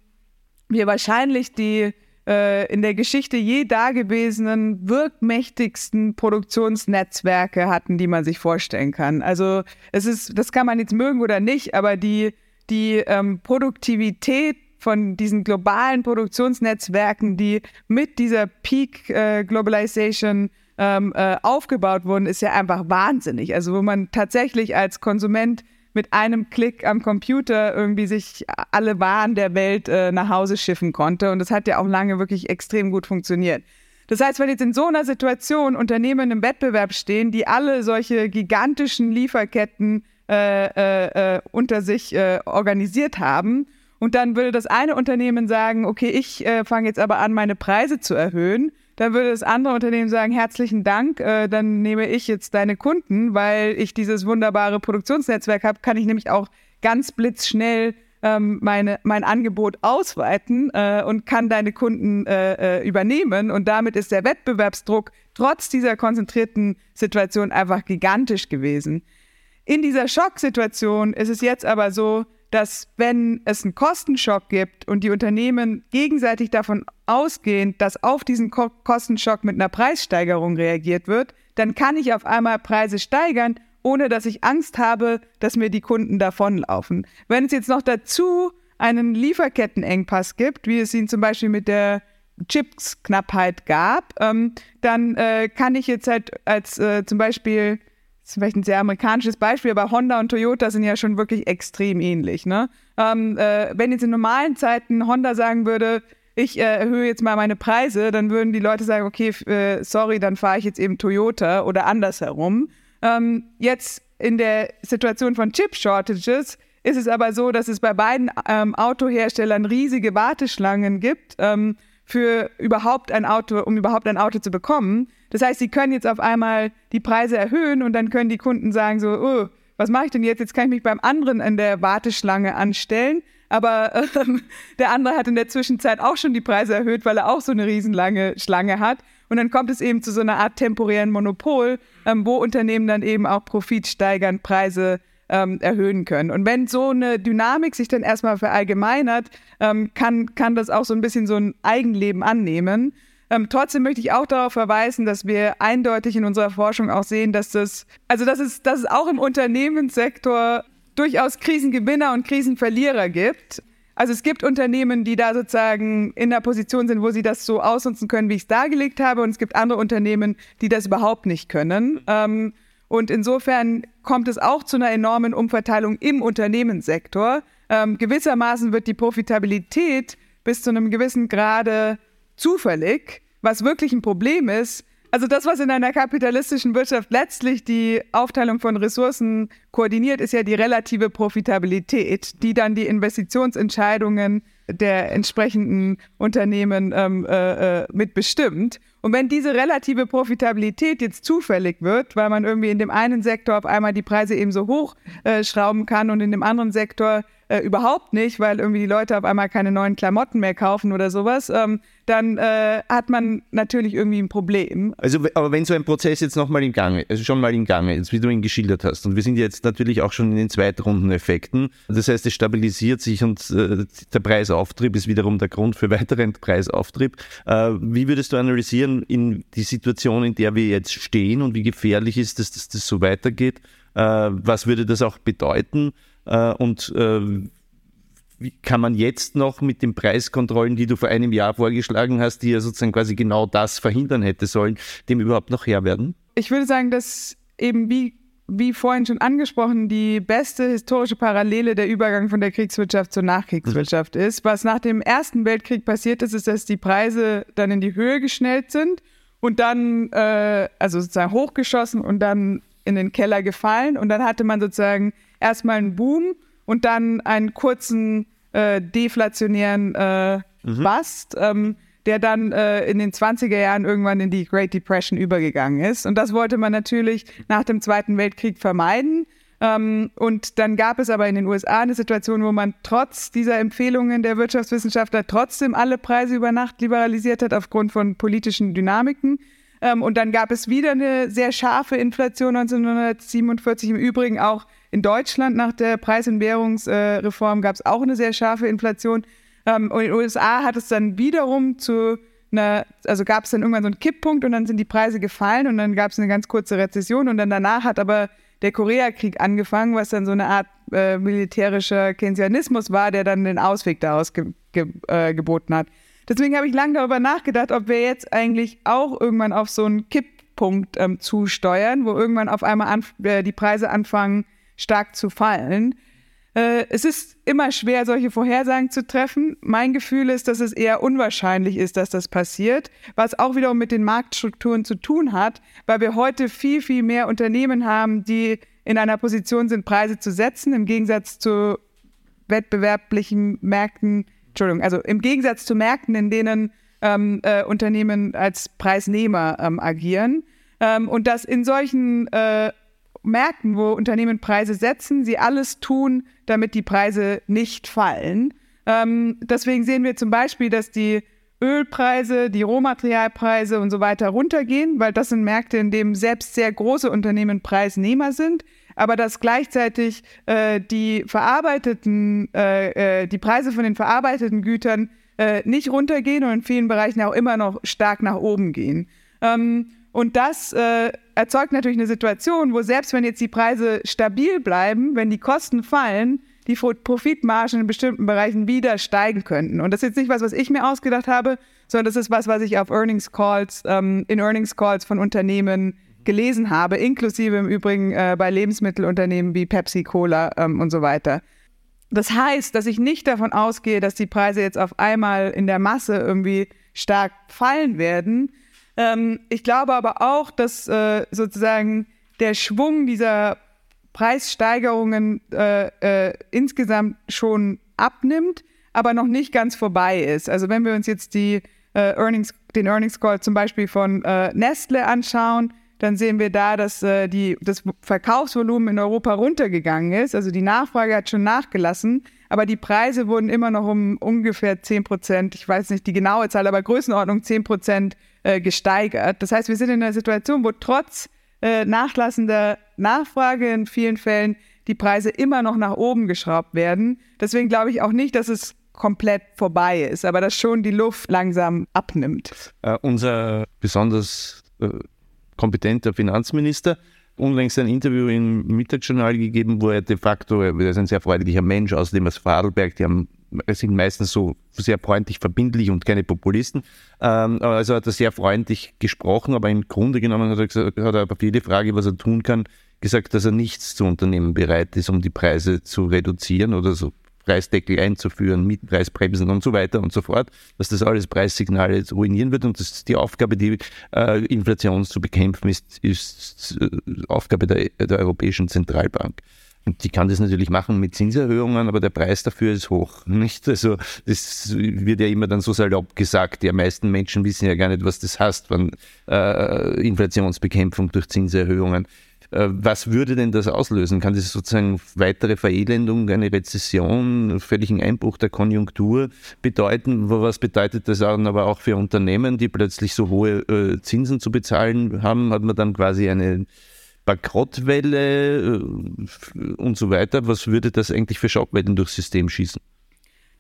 wir wahrscheinlich die äh, in der Geschichte je dagewesenen wirkmächtigsten Produktionsnetzwerke hatten, die man sich vorstellen kann. Also es ist, das kann man jetzt mögen oder nicht, aber die, die ähm, Produktivität von diesen globalen Produktionsnetzwerken, die mit dieser Peak äh, Globalization ähm, äh, aufgebaut wurden, ist ja einfach wahnsinnig. Also wo man tatsächlich als Konsument mit einem Klick am Computer irgendwie sich alle Waren der Welt äh, nach Hause schiffen konnte. Und das hat ja auch lange wirklich extrem gut funktioniert. Das heißt, wenn jetzt in so einer Situation Unternehmen im Wettbewerb stehen, die alle solche gigantischen Lieferketten äh, äh, äh unter sich äh, organisiert haben und dann würde das eine Unternehmen sagen, okay, ich äh, fange jetzt aber an, meine Preise zu erhöhen. Dann würde das andere Unternehmen sagen, herzlichen Dank, äh, dann nehme ich jetzt deine Kunden, weil ich dieses wunderbare Produktionsnetzwerk habe, kann ich nämlich auch ganz blitzschnell ähm, meine, mein Angebot ausweiten äh, und kann deine Kunden äh, äh, übernehmen. Und damit ist der Wettbewerbsdruck trotz dieser konzentrierten Situation einfach gigantisch gewesen. In dieser Schocksituation ist es jetzt aber so, dass wenn es einen Kostenschock gibt und die Unternehmen gegenseitig davon ausgehen, dass auf diesen Ko Kostenschock mit einer Preissteigerung reagiert wird, dann kann ich auf einmal Preise steigern, ohne dass ich Angst habe, dass mir die Kunden davonlaufen. Wenn es jetzt noch dazu einen Lieferkettenengpass gibt, wie es ihn zum Beispiel mit der Chipsknappheit gab, ähm, dann äh, kann ich jetzt halt als äh, zum Beispiel das ist vielleicht ein sehr amerikanisches Beispiel, aber Honda und Toyota sind ja schon wirklich extrem ähnlich. Ne? Ähm, äh, wenn jetzt in normalen Zeiten Honda sagen würde, ich äh, erhöhe jetzt mal meine Preise, dann würden die Leute sagen, okay, äh, sorry, dann fahre ich jetzt eben Toyota oder andersherum. Ähm, jetzt in der Situation von Chip-Shortages ist es aber so, dass es bei beiden ähm, Autoherstellern riesige Warteschlangen gibt ähm, für überhaupt ein Auto, um überhaupt ein Auto zu bekommen. Das heißt, sie können jetzt auf einmal die Preise erhöhen und dann können die Kunden sagen so, oh, was mache ich denn jetzt? Jetzt kann ich mich beim anderen in der Warteschlange anstellen. Aber ähm, der andere hat in der Zwischenzeit auch schon die Preise erhöht, weil er auch so eine riesenlange Schlange hat. Und dann kommt es eben zu so einer Art temporären Monopol, ähm, wo Unternehmen dann eben auch profitsteigern Preise ähm, erhöhen können. Und wenn so eine Dynamik sich dann erstmal verallgemeinert, ähm, kann, kann das auch so ein bisschen so ein Eigenleben annehmen. Ähm, trotzdem möchte ich auch darauf verweisen, dass wir eindeutig in unserer Forschung auch sehen, dass das, also dass es, dass es auch im Unternehmenssektor durchaus Krisengewinner und Krisenverlierer gibt. Also es gibt Unternehmen, die da sozusagen in der Position sind, wo sie das so ausnutzen können, wie ich es dargelegt habe, und es gibt andere Unternehmen, die das überhaupt nicht können. Ähm, und insofern kommt es auch zu einer enormen Umverteilung im Unternehmenssektor. Ähm, gewissermaßen wird die Profitabilität bis zu einem gewissen Grade zufällig, was wirklich ein Problem ist. Also das, was in einer kapitalistischen Wirtschaft letztlich die Aufteilung von Ressourcen koordiniert, ist ja die relative Profitabilität, die dann die Investitionsentscheidungen der entsprechenden Unternehmen ähm, äh, äh mitbestimmt. Und wenn diese relative Profitabilität jetzt zufällig wird, weil man irgendwie in dem einen Sektor auf einmal die Preise eben so hoch äh, schrauben kann und in dem anderen Sektor äh, überhaupt nicht, weil irgendwie die Leute auf einmal keine neuen Klamotten mehr kaufen oder sowas, ähm, dann äh, hat man natürlich irgendwie ein Problem. Also, aber wenn so ein Prozess jetzt nochmal im Gange, also schon mal im Gange ist, wie du ihn geschildert hast, und wir sind jetzt natürlich auch schon in den Zweitrundeneffekten, das heißt, es stabilisiert sich und äh, der Preisauftrieb ist wiederum der Grund für weiteren Preisauftrieb. Äh, wie würdest du analysieren in die Situation, in der wir jetzt stehen und wie gefährlich ist es, dass das so weitergeht? Äh, was würde das auch bedeuten? Äh, und äh, wie kann man jetzt noch mit den Preiskontrollen, die du vor einem Jahr vorgeschlagen hast, die ja sozusagen quasi genau das verhindern hätte sollen, dem überhaupt noch Herr werden? Ich würde sagen, dass eben wie, wie vorhin schon angesprochen, die beste historische Parallele der Übergang von der Kriegswirtschaft zur Nachkriegswirtschaft mhm. ist. Was nach dem Ersten Weltkrieg passiert ist, ist, dass die Preise dann in die Höhe geschnellt sind und dann, äh, also sozusagen hochgeschossen und dann in den Keller gefallen. Und dann hatte man sozusagen erstmal einen Boom und dann einen kurzen äh, deflationären äh, mhm. Bust, ähm, der dann äh, in den 20er Jahren irgendwann in die Great Depression übergegangen ist. Und das wollte man natürlich nach dem Zweiten Weltkrieg vermeiden. Ähm, und dann gab es aber in den USA eine Situation, wo man trotz dieser Empfehlungen der Wirtschaftswissenschaftler trotzdem alle Preise über Nacht liberalisiert hat aufgrund von politischen Dynamiken. Ähm, und dann gab es wieder eine sehr scharfe Inflation 1947, im Übrigen auch in Deutschland nach der Preis- und Währungsreform gab es auch eine sehr scharfe Inflation. Ähm, und in den USA hat es dann wiederum zu einer, also gab es dann irgendwann so einen Kipppunkt und dann sind die Preise gefallen und dann gab es eine ganz kurze Rezession und dann danach hat aber der Koreakrieg angefangen, was dann so eine Art äh, militärischer Keynesianismus war, der dann den Ausweg daraus ge ge äh, geboten hat. Deswegen habe ich lange darüber nachgedacht, ob wir jetzt eigentlich auch irgendwann auf so einen Kipppunkt ähm, zusteuern, wo irgendwann auf einmal äh, die Preise anfangen, stark zu fallen. Äh, es ist immer schwer, solche Vorhersagen zu treffen. Mein Gefühl ist, dass es eher unwahrscheinlich ist, dass das passiert, was auch wiederum mit den Marktstrukturen zu tun hat, weil wir heute viel, viel mehr Unternehmen haben, die in einer Position sind, Preise zu setzen, im Gegensatz zu wettbewerblichen Märkten, Entschuldigung, also im Gegensatz zu Märkten, in denen ähm, äh, Unternehmen als Preisnehmer ähm, agieren. Ähm, und dass in solchen äh, Märkten, wo Unternehmen Preise setzen, sie alles tun, damit die Preise nicht fallen. Ähm, deswegen sehen wir zum Beispiel, dass die Ölpreise, die Rohmaterialpreise und so weiter runtergehen, weil das sind Märkte, in denen selbst sehr große Unternehmen Preisnehmer sind, aber dass gleichzeitig äh, die verarbeiteten, äh, äh, die Preise von den verarbeiteten Gütern äh, nicht runtergehen und in vielen Bereichen auch immer noch stark nach oben gehen. Ähm, und das äh, erzeugt natürlich eine Situation, wo selbst wenn jetzt die Preise stabil bleiben, wenn die Kosten fallen, die Profitmargen in bestimmten Bereichen wieder steigen könnten. Und das ist jetzt nicht was, was ich mir ausgedacht habe, sondern das ist was, was ich auf Earnings Calls, ähm, in Earnings Calls von Unternehmen gelesen habe, inklusive im Übrigen äh, bei Lebensmittelunternehmen wie Pepsi, Cola ähm, und so weiter. Das heißt, dass ich nicht davon ausgehe, dass die Preise jetzt auf einmal in der Masse irgendwie stark fallen werden, ähm, ich glaube aber auch, dass äh, sozusagen der Schwung dieser Preissteigerungen äh, äh, insgesamt schon abnimmt, aber noch nicht ganz vorbei ist. Also wenn wir uns jetzt die, äh, Earnings, den Earnings Call zum Beispiel von äh, Nestle anschauen, dann sehen wir da, dass äh, die, das Verkaufsvolumen in Europa runtergegangen ist. Also die Nachfrage hat schon nachgelassen, aber die Preise wurden immer noch um ungefähr 10 Prozent, ich weiß nicht die genaue Zahl, aber Größenordnung 10 Prozent äh, gesteigert. Das heißt, wir sind in einer Situation, wo trotz äh, nachlassender Nachfrage in vielen Fällen die Preise immer noch nach oben geschraubt werden. Deswegen glaube ich auch nicht, dass es komplett vorbei ist, aber dass schon die Luft langsam abnimmt. Äh, unser besonders äh, kompetenter Finanzminister unlängst ein Interview im Mittagsjournal gegeben, wo er de facto, er ist ein sehr freundlicher Mensch, außerdem aus Vorarlberg, die haben, sind meistens so sehr freundlich, verbindlich und keine Populisten. Ähm, also hat er sehr freundlich gesprochen, aber im Grunde genommen hat er, gesagt, hat er auf jede Frage, was er tun kann, gesagt, dass er nichts zu unternehmen bereit ist, um die Preise zu reduzieren oder so Preisdeckel einzuführen, Mietpreisbremsen und so weiter und so fort, dass das alles Preissignale ruinieren wird und das die Aufgabe, die äh, Inflation zu bekämpfen, ist, ist äh, Aufgabe der, der Europäischen Zentralbank. Und die kann das natürlich machen mit Zinserhöhungen, aber der Preis dafür ist hoch. Nicht? Also das wird ja immer dann so salopp gesagt. Die meisten Menschen wissen ja gar nicht, was das heißt, wenn äh, Inflationsbekämpfung durch Zinserhöhungen. Äh, was würde denn das auslösen? Kann das sozusagen weitere Verelendung, eine Rezession, völligen Einbruch der Konjunktur bedeuten? Was bedeutet das dann aber auch für Unternehmen, die plötzlich so hohe äh, Zinsen zu bezahlen haben? Hat man dann quasi eine Bankrottwelle äh, und so weiter? Was würde das eigentlich für Schockwellen durchs System schießen?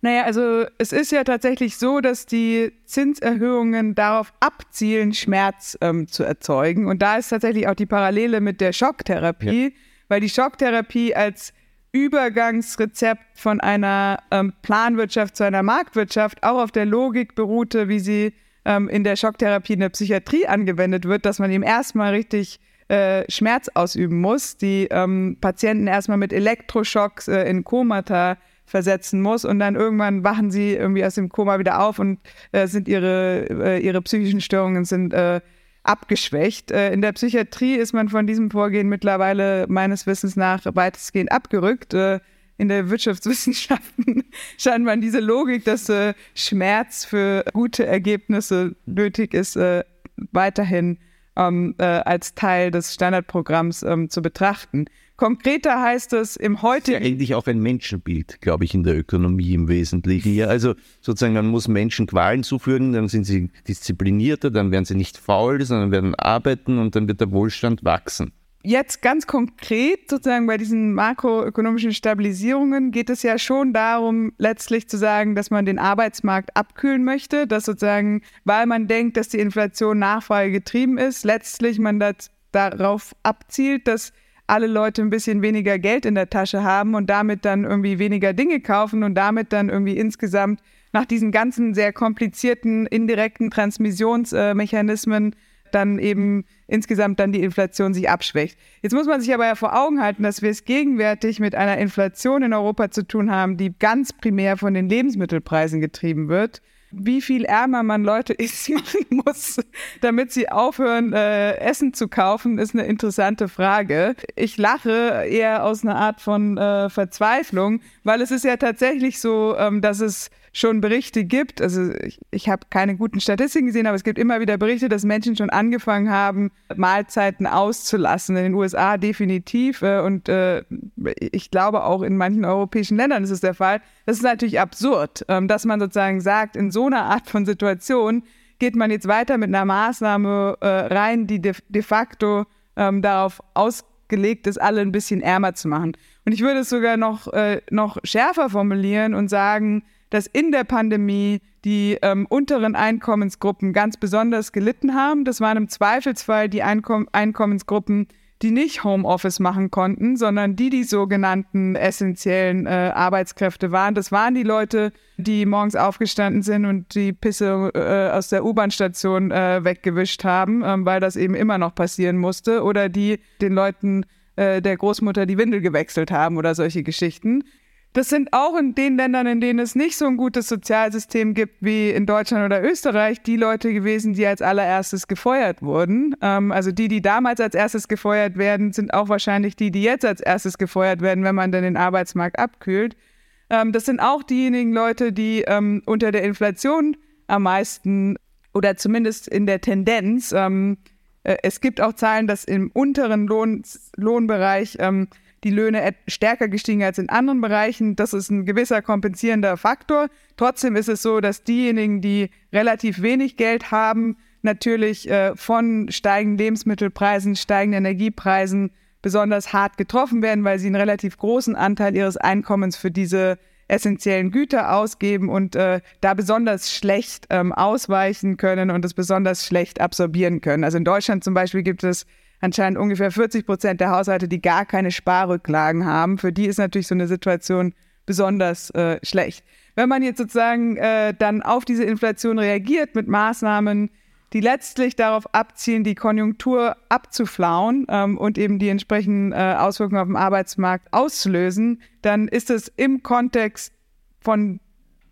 Naja, also es ist ja tatsächlich so, dass die Zinserhöhungen darauf abzielen, Schmerz ähm, zu erzeugen. Und da ist tatsächlich auch die Parallele mit der Schocktherapie, ja. weil die Schocktherapie als Übergangsrezept von einer ähm, Planwirtschaft zu einer Marktwirtschaft auch auf der Logik beruhte, wie sie ähm, in der Schocktherapie in der Psychiatrie angewendet wird, dass man ihm erstmal richtig äh, Schmerz ausüben muss, die ähm, Patienten erstmal mit Elektroschocks äh, in Komata versetzen muss und dann irgendwann wachen sie irgendwie aus dem Koma wieder auf und äh, sind ihre, äh, ihre psychischen Störungen sind äh, abgeschwächt. Äh, in der Psychiatrie ist man von diesem Vorgehen mittlerweile meines Wissens nach weitestgehend abgerückt. Äh, in der Wirtschaftswissenschaften scheint man diese Logik, dass äh, Schmerz für gute Ergebnisse nötig ist, weiterhin ähm, als Teil des Standardprogramms ähm, zu betrachten. Konkreter heißt es im heutigen. Ja eigentlich auch ein Menschenbild, glaube ich, in der Ökonomie im Wesentlichen. Ja, also sozusagen, man muss Menschen Qualen zufügen, dann sind sie disziplinierter, dann werden sie nicht faul, sondern werden arbeiten und dann wird der Wohlstand wachsen. Jetzt ganz konkret sozusagen bei diesen makroökonomischen Stabilisierungen geht es ja schon darum, letztlich zu sagen, dass man den Arbeitsmarkt abkühlen möchte, dass sozusagen, weil man denkt, dass die Inflation Nachfrage getrieben ist, letztlich man das darauf abzielt, dass alle Leute ein bisschen weniger Geld in der Tasche haben und damit dann irgendwie weniger Dinge kaufen und damit dann irgendwie insgesamt nach diesen ganzen sehr komplizierten indirekten Transmissionsmechanismen dann eben insgesamt dann die Inflation sich abschwächt. Jetzt muss man sich aber ja vor Augen halten, dass wir es gegenwärtig mit einer Inflation in Europa zu tun haben, die ganz primär von den Lebensmittelpreisen getrieben wird wie viel ärmer man Leute ist machen muss, damit sie aufhören, äh, Essen zu kaufen, ist eine interessante Frage. Ich lache eher aus einer Art von äh, Verzweiflung, weil es ist ja tatsächlich so, ähm, dass es schon Berichte gibt, also ich, ich habe keine guten Statistiken gesehen, aber es gibt immer wieder Berichte, dass Menschen schon angefangen haben, Mahlzeiten auszulassen. In den USA definitiv äh, und äh, ich glaube auch in manchen europäischen Ländern ist es der Fall. Das ist natürlich absurd, ähm, dass man sozusagen sagt, in so einer Art von Situation geht man jetzt weiter mit einer Maßnahme äh, rein, die de, de facto ähm, darauf ausgelegt ist, alle ein bisschen ärmer zu machen. Und ich würde es sogar noch, äh, noch schärfer formulieren und sagen, dass in der Pandemie die ähm, unteren Einkommensgruppen ganz besonders gelitten haben. Das waren im Zweifelsfall die Einkom Einkommensgruppen, die nicht Homeoffice machen konnten, sondern die die sogenannten essentiellen äh, Arbeitskräfte waren. Das waren die Leute, die morgens aufgestanden sind und die Pisse äh, aus der U-Bahn-Station äh, weggewischt haben, ähm, weil das eben immer noch passieren musste, oder die den Leuten äh, der Großmutter die Windel gewechselt haben oder solche Geschichten. Das sind auch in den Ländern, in denen es nicht so ein gutes Sozialsystem gibt wie in Deutschland oder Österreich, die Leute gewesen, die als allererstes gefeuert wurden. Ähm, also die, die damals als erstes gefeuert werden, sind auch wahrscheinlich die, die jetzt als erstes gefeuert werden, wenn man dann den Arbeitsmarkt abkühlt. Ähm, das sind auch diejenigen Leute, die ähm, unter der Inflation am meisten oder zumindest in der Tendenz ähm, äh, es gibt auch Zahlen, dass im unteren Lohn, Lohnbereich ähm, die Löhne stärker gestiegen als in anderen Bereichen. Das ist ein gewisser kompensierender Faktor. Trotzdem ist es so, dass diejenigen, die relativ wenig Geld haben, natürlich äh, von steigenden Lebensmittelpreisen, steigenden Energiepreisen besonders hart getroffen werden, weil sie einen relativ großen Anteil ihres Einkommens für diese essentiellen Güter ausgeben und äh, da besonders schlecht ähm, ausweichen können und es besonders schlecht absorbieren können. Also in Deutschland zum Beispiel gibt es anscheinend ungefähr 40 Prozent der Haushalte, die gar keine Sparrücklagen haben. Für die ist natürlich so eine Situation besonders äh, schlecht. Wenn man jetzt sozusagen äh, dann auf diese Inflation reagiert mit Maßnahmen, die letztlich darauf abzielen, die Konjunktur abzuflauen ähm, und eben die entsprechenden äh, Auswirkungen auf den Arbeitsmarkt auszulösen, dann ist es im Kontext von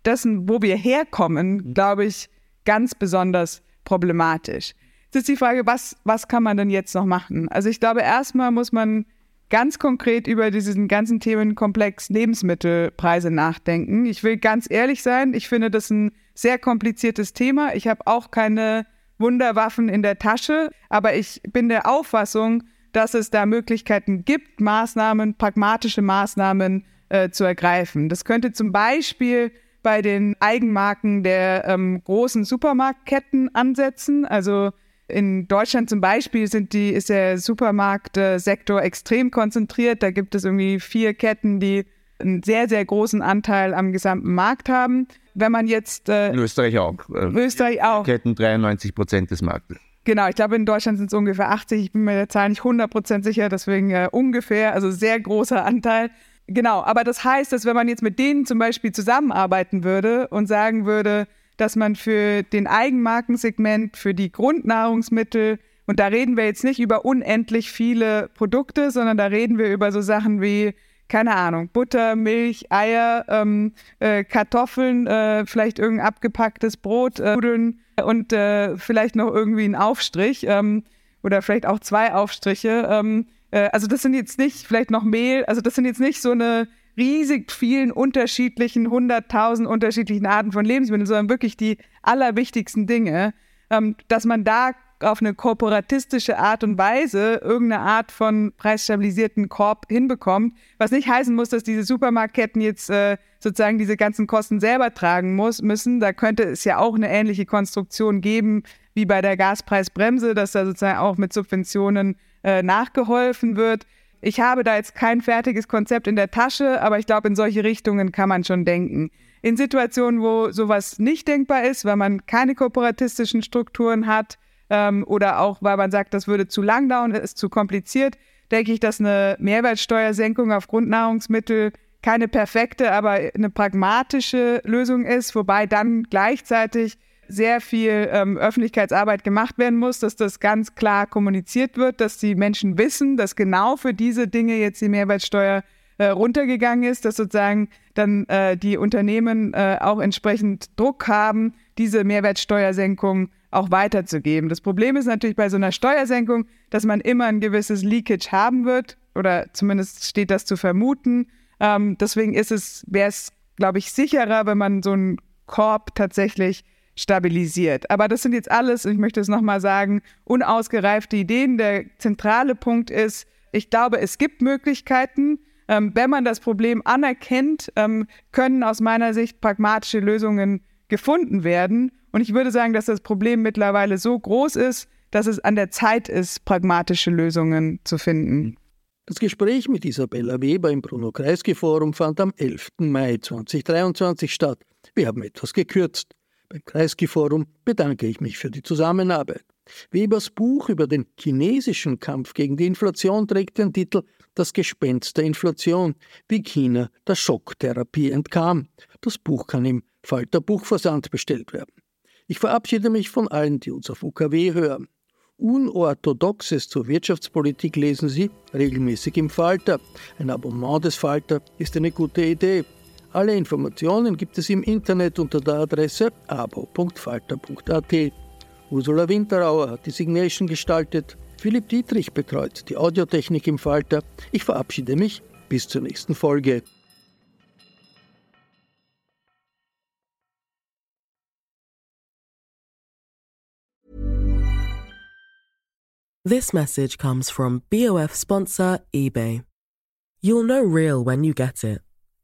dessen, wo wir herkommen, mhm. glaube ich, ganz besonders problematisch. Ist die Frage, was, was kann man denn jetzt noch machen? Also ich glaube, erstmal muss man ganz konkret über diesen ganzen Themenkomplex Lebensmittelpreise nachdenken. Ich will ganz ehrlich sein, ich finde das ein sehr kompliziertes Thema. Ich habe auch keine Wunderwaffen in der Tasche, aber ich bin der Auffassung, dass es da Möglichkeiten gibt, Maßnahmen, pragmatische Maßnahmen äh, zu ergreifen. Das könnte zum Beispiel bei den Eigenmarken der ähm, großen Supermarktketten ansetzen. Also in Deutschland zum Beispiel sind die, ist der Supermarktsektor extrem konzentriert. Da gibt es irgendwie vier Ketten, die einen sehr, sehr großen Anteil am gesamten Markt haben. Wenn man jetzt. Äh, in Österreich auch. Äh, Österreich auch. Ketten 93 Prozent des Marktes. Genau, ich glaube, in Deutschland sind es ungefähr 80. Ich bin mir der Zahl nicht 100 Prozent sicher, deswegen äh, ungefähr, also sehr großer Anteil. Genau, aber das heißt, dass wenn man jetzt mit denen zum Beispiel zusammenarbeiten würde und sagen würde, dass man für den Eigenmarkensegment, für die Grundnahrungsmittel, und da reden wir jetzt nicht über unendlich viele Produkte, sondern da reden wir über so Sachen wie keine Ahnung, Butter, Milch, Eier, ähm, äh, Kartoffeln, äh, vielleicht irgendein abgepacktes Brot, äh, Nudeln und äh, vielleicht noch irgendwie ein Aufstrich ähm, oder vielleicht auch zwei Aufstriche. Ähm, äh, also das sind jetzt nicht, vielleicht noch Mehl, also das sind jetzt nicht so eine riesig vielen unterschiedlichen, hunderttausend unterschiedlichen Arten von Lebensmitteln, sondern wirklich die allerwichtigsten Dinge, ähm, dass man da auf eine kooperatistische Art und Weise irgendeine Art von preisstabilisierten Korb hinbekommt, was nicht heißen muss, dass diese Supermarktketten jetzt äh, sozusagen diese ganzen Kosten selber tragen muss, müssen. Da könnte es ja auch eine ähnliche Konstruktion geben wie bei der Gaspreisbremse, dass da sozusagen auch mit Subventionen äh, nachgeholfen wird. Ich habe da jetzt kein fertiges Konzept in der Tasche, aber ich glaube, in solche Richtungen kann man schon denken. In Situationen, wo sowas nicht denkbar ist, weil man keine kooperatistischen Strukturen hat, ähm, oder auch, weil man sagt, das würde zu lang dauern, ist zu kompliziert, denke ich, dass eine Mehrwertsteuersenkung auf Grundnahrungsmittel keine perfekte, aber eine pragmatische Lösung ist, wobei dann gleichzeitig sehr viel ähm, Öffentlichkeitsarbeit gemacht werden muss, dass das ganz klar kommuniziert wird, dass die Menschen wissen, dass genau für diese Dinge jetzt die Mehrwertsteuer äh, runtergegangen ist, dass sozusagen dann äh, die Unternehmen äh, auch entsprechend Druck haben, diese Mehrwertsteuersenkung auch weiterzugeben. Das Problem ist natürlich bei so einer Steuersenkung, dass man immer ein gewisses Leakage haben wird oder zumindest steht das zu vermuten. Ähm, deswegen ist es, wäre es, glaube ich, sicherer, wenn man so einen Korb tatsächlich stabilisiert. Aber das sind jetzt alles, ich möchte es nochmal sagen, unausgereifte Ideen. Der zentrale Punkt ist, ich glaube, es gibt Möglichkeiten. Ähm, wenn man das Problem anerkennt, ähm, können aus meiner Sicht pragmatische Lösungen gefunden werden. Und ich würde sagen, dass das Problem mittlerweile so groß ist, dass es an der Zeit ist, pragmatische Lösungen zu finden. Das Gespräch mit Isabella Weber im Bruno-Kreisky-Forum fand am 11. Mai 2023 statt. Wir haben etwas gekürzt. Beim Kreisky-Forum bedanke ich mich für die Zusammenarbeit. Webers Buch über den chinesischen Kampf gegen die Inflation trägt den Titel Das Gespenst der Inflation, wie China der Schocktherapie entkam. Das Buch kann im Falter Buchversand bestellt werden. Ich verabschiede mich von allen, die uns auf UKW hören. Unorthodoxes zur Wirtschaftspolitik lesen Sie regelmäßig im Falter. Ein Abonnement des Falter ist eine gute Idee. Alle Informationen gibt es im Internet unter der Adresse abo.falter.at. Ursula Winterauer hat die Signation gestaltet. Philipp Dietrich betreut die Audiotechnik im Falter. Ich verabschiede mich. Bis zur nächsten Folge. This message comes from BOF sponsor eBay. You'll know real when you get it.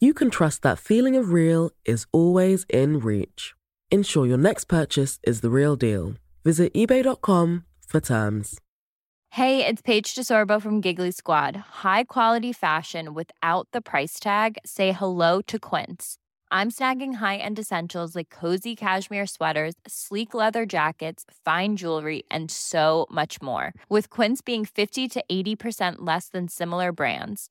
you can trust that feeling of real is always in reach. Ensure your next purchase is the real deal. Visit eBay.com for terms. Hey, it's Paige DeSorbo from Giggly Squad. High quality fashion without the price tag? Say hello to Quince. I'm snagging high end essentials like cozy cashmere sweaters, sleek leather jackets, fine jewelry, and so much more. With Quince being 50 to 80% less than similar brands.